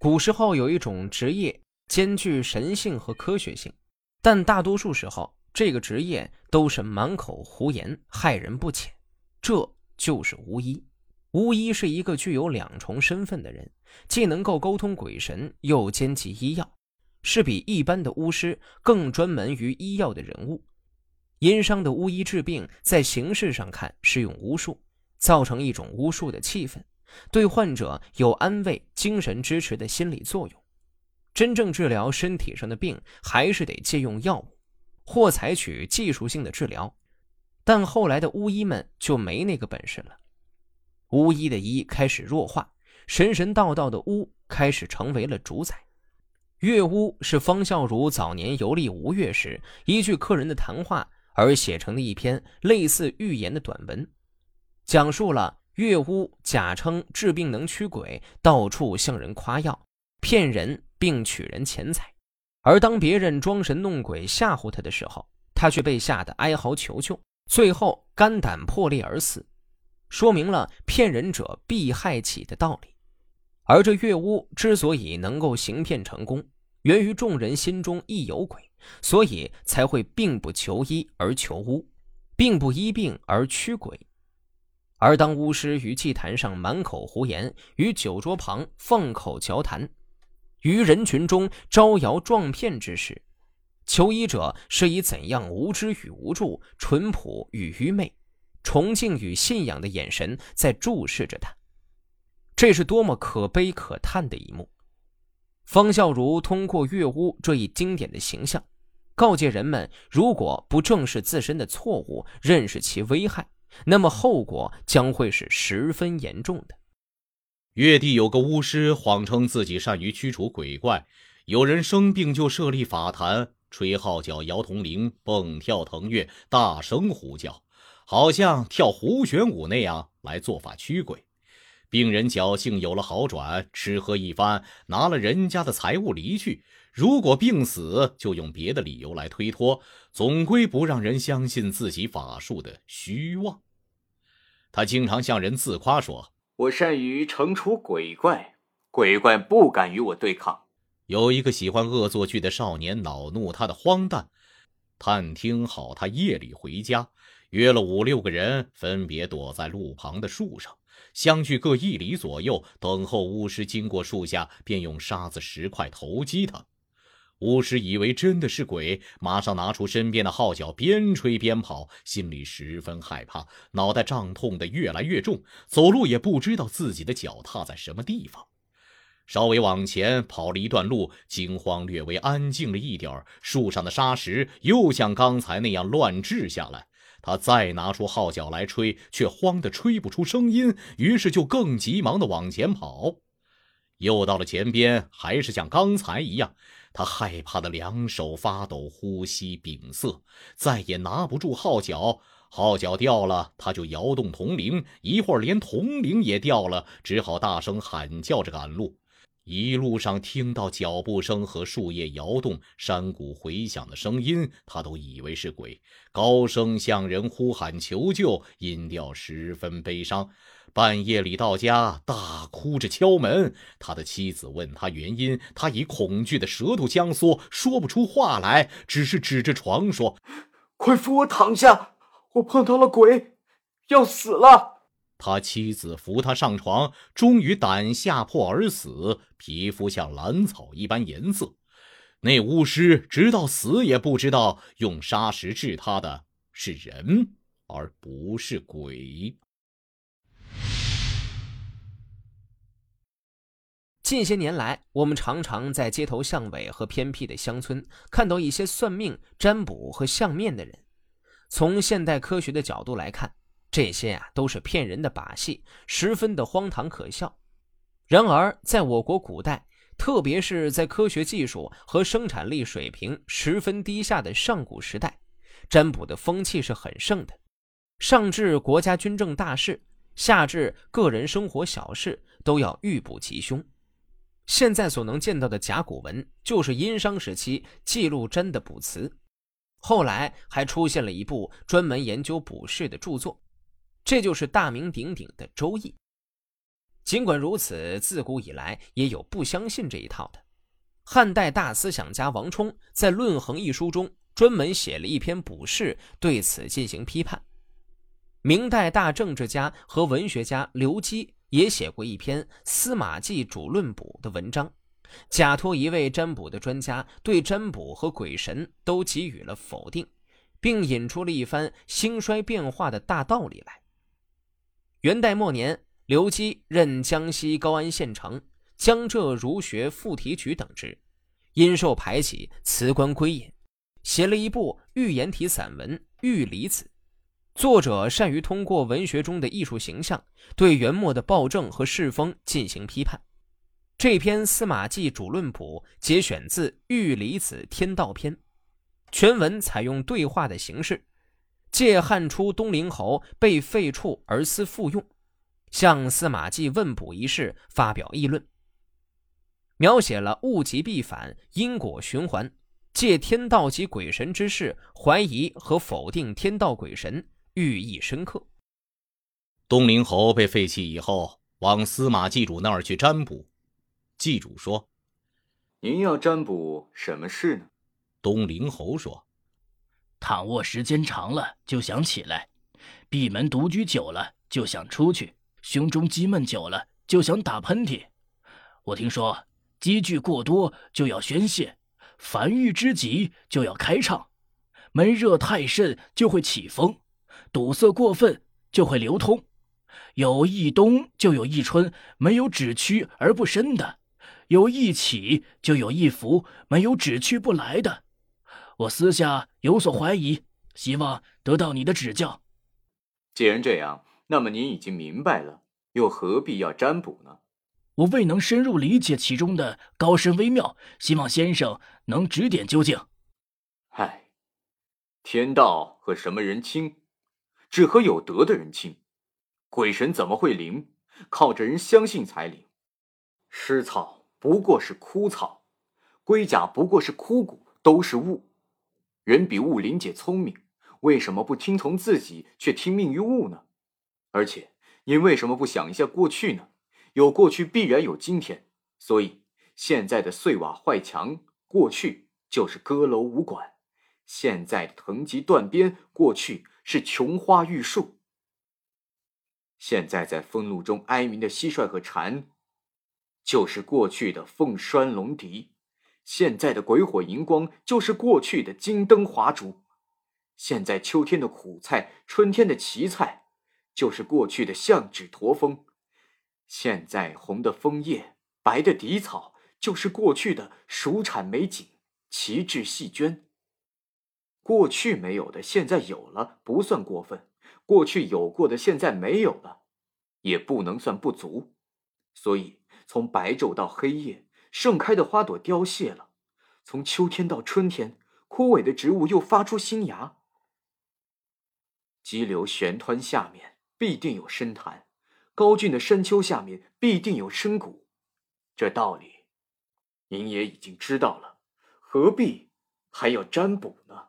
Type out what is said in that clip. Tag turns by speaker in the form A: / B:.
A: 古时候有一种职业兼具神性和科学性，但大多数时候这个职业都是满口胡言，害人不浅。这就是巫医。巫医是一个具有两重身份的人，既能够沟通鬼神，又兼及医药，是比一般的巫师更专门于医药的人物。殷商的巫医治病，在形式上看是用巫术，造成一种巫术的气氛，对患者有安慰、精神支持的心理作用。真正治疗身体上的病，还是得借用药物，或采取技术性的治疗。但后来的巫医们就没那个本事了，巫医的医开始弱化，神神道道的巫开始成为了主宰。月巫是方孝孺早年游历吴越时，依据客人的谈话。而写成的一篇类似寓言的短文，讲述了月巫假称治病能驱鬼，到处向人夸耀，骗人并取人钱财。而当别人装神弄鬼吓唬他的时候，他却被吓得哀嚎求救，最后肝胆破裂而死，说明了骗人者必害己的道理。而这月巫之所以能够行骗成功，源于众人心中亦有鬼。所以才会并不求医而求巫，并不医病而驱鬼。而当巫师于祭坛上满口胡言，于酒桌旁放口嚼谈，于人群中招摇撞骗之时，求医者是以怎样无知与无助、淳朴与愚昧、崇敬与信仰的眼神在注视着他。这是多么可悲可叹的一幕！方孝孺通过乐巫这一经典的形象，告诫人们：如果不正视自身的错误，认识其危害，那么后果将会是十分严重的。
B: 越地有个巫师，谎称自己善于驱除鬼怪，有人生病就设立法坛，吹号角、摇铜铃、蹦跳腾跃、大声呼叫，好像跳胡旋舞那样来做法驱鬼。病人侥幸有了好转，吃喝一番，拿了人家的财物离去。如果病死，就用别的理由来推脱，总归不让人相信自己法术的虚妄。他经常向人自夸说：“
C: 我善于惩处鬼怪，鬼怪不敢与我对抗。”
B: 有一个喜欢恶作剧的少年恼怒他的荒诞，探听好他夜里回家，约了五六个人，分别躲在路旁的树上。相距各一里左右，等候巫师经过树下，便用沙子、石块投击他。巫师以为真的是鬼，马上拿出身边的号角，边吹边跑，心里十分害怕，脑袋胀痛的越来越重，走路也不知道自己的脚踏在什么地方。稍微往前跑了一段路，惊慌，略微安静了一点树上的沙石又像刚才那样乱掷下来。他再拿出号角来吹，却慌得吹不出声音，于是就更急忙地往前跑。又到了前边，还是像刚才一样，他害怕的两手发抖，呼吸屏塞，再也拿不住号角。号角掉了，他就摇动铜铃，一会儿连铜铃也掉了，只好大声喊叫着赶路。一路上听到脚步声和树叶摇动、山谷回响的声音，他都以为是鬼，高声向人呼喊求救，音调十分悲伤。半夜里到家，大哭着敲门。他的妻子问他原因，他以恐惧的舌头僵缩，说不出话来，只是指着床说：“
C: 快扶我躺下，我碰到了鬼，要死了。”
B: 他妻子扶他上床，终于胆吓破而死，皮肤像兰草一般颜色。那巫师直到死也不知道，用砂石治他的是人，而不是鬼。
A: 近些年来，我们常常在街头巷尾和偏僻的乡村看到一些算命、占卜和相面的人。从现代科学的角度来看，这些啊都是骗人的把戏，十分的荒唐可笑。然而，在我国古代，特别是在科学技术和生产力水平十分低下的上古时代，占卜的风气是很盛的。上至国家军政大事，下至个人生活小事，都要预卜吉凶。现在所能见到的甲骨文，就是殷商时期记录占的卜辞。后来还出现了一部专门研究卜筮的著作。这就是大名鼎鼎的《周易》。尽管如此，自古以来也有不相信这一套的。汉代大思想家王充在《论衡》一书中专门写了一篇卜筮，对此进行批判。明代大政治家和文学家刘基也写过一篇《司马季主论补》的文章，假托一位占卜的专家对占卜和鬼神都给予了否定，并引出了一番兴衰变化的大道理来。元代末年，刘基任江西高安县丞。江浙儒学副提举等职，因受排挤，辞官归隐，写了一部寓言体散文《玉离子》。作者善于通过文学中的艺术形象，对元末的暴政和世风进行批判。这篇《司马季主论卜》节选自《玉离子天道篇》，全文采用对话的形式，借汉初东陵侯被废黜而思复用，向司马季问卜一事发表议论。描写了物极必反、因果循环，借天道及鬼神之事怀疑和否定天道鬼神，寓意深刻。
B: 东陵侯被废弃以后，往司马祭主那儿去占卜。祭主说：“
C: 您要占卜什么事呢？”
B: 东陵侯说：“
D: 躺卧时间长了就想起来，闭门独居久了就想出去，胸中积闷久了就想打喷嚏。我听说。”积聚过多就要宣泄，烦郁之极就要开唱，闷热太甚就会起风，堵塞过分就会流通。有一冬就有一春，没有只屈而不伸的；有一起就有一伏，没有只去不来的。我私下有所怀疑，希望得到你的指教。
C: 既然这样，那么您已经明白了，又何必要占卜呢？
D: 我未能深入理解其中的高深微妙，希望先生能指点究竟。
C: 唉，天道和什么人亲？只和有德的人亲。鬼神怎么会灵？靠着人相信才灵。尸草不过是枯草，龟甲不过是枯骨，都是物。人比物灵姐聪明，为什么不听从自己，却听命于物呢？而且，您为什么不想一下过去呢？有过去必然有今天，所以现在的碎瓦坏墙，过去就是歌楼舞馆；现在的藤棘断边，过去是琼花玉树；现在在风露中哀鸣的蟋蟀和蝉，就是过去的凤栓龙笛；现在的鬼火荧光，就是过去的金灯华烛；现在秋天的苦菜，春天的荠菜，就是过去的象纸驼峰。现在红的枫叶，白的荻草，就是过去的蜀产美景，旗帜细绢。过去没有的，现在有了，不算过分；过去有过的，现在没有了，也不能算不足。所以，从白昼到黑夜，盛开的花朵凋谢了；从秋天到春天，枯萎的植物又发出新芽。激流悬湍下面，必定有深潭。高峻的山丘下面必定有深谷，这道理，您也已经知道了，何必还要占卜呢？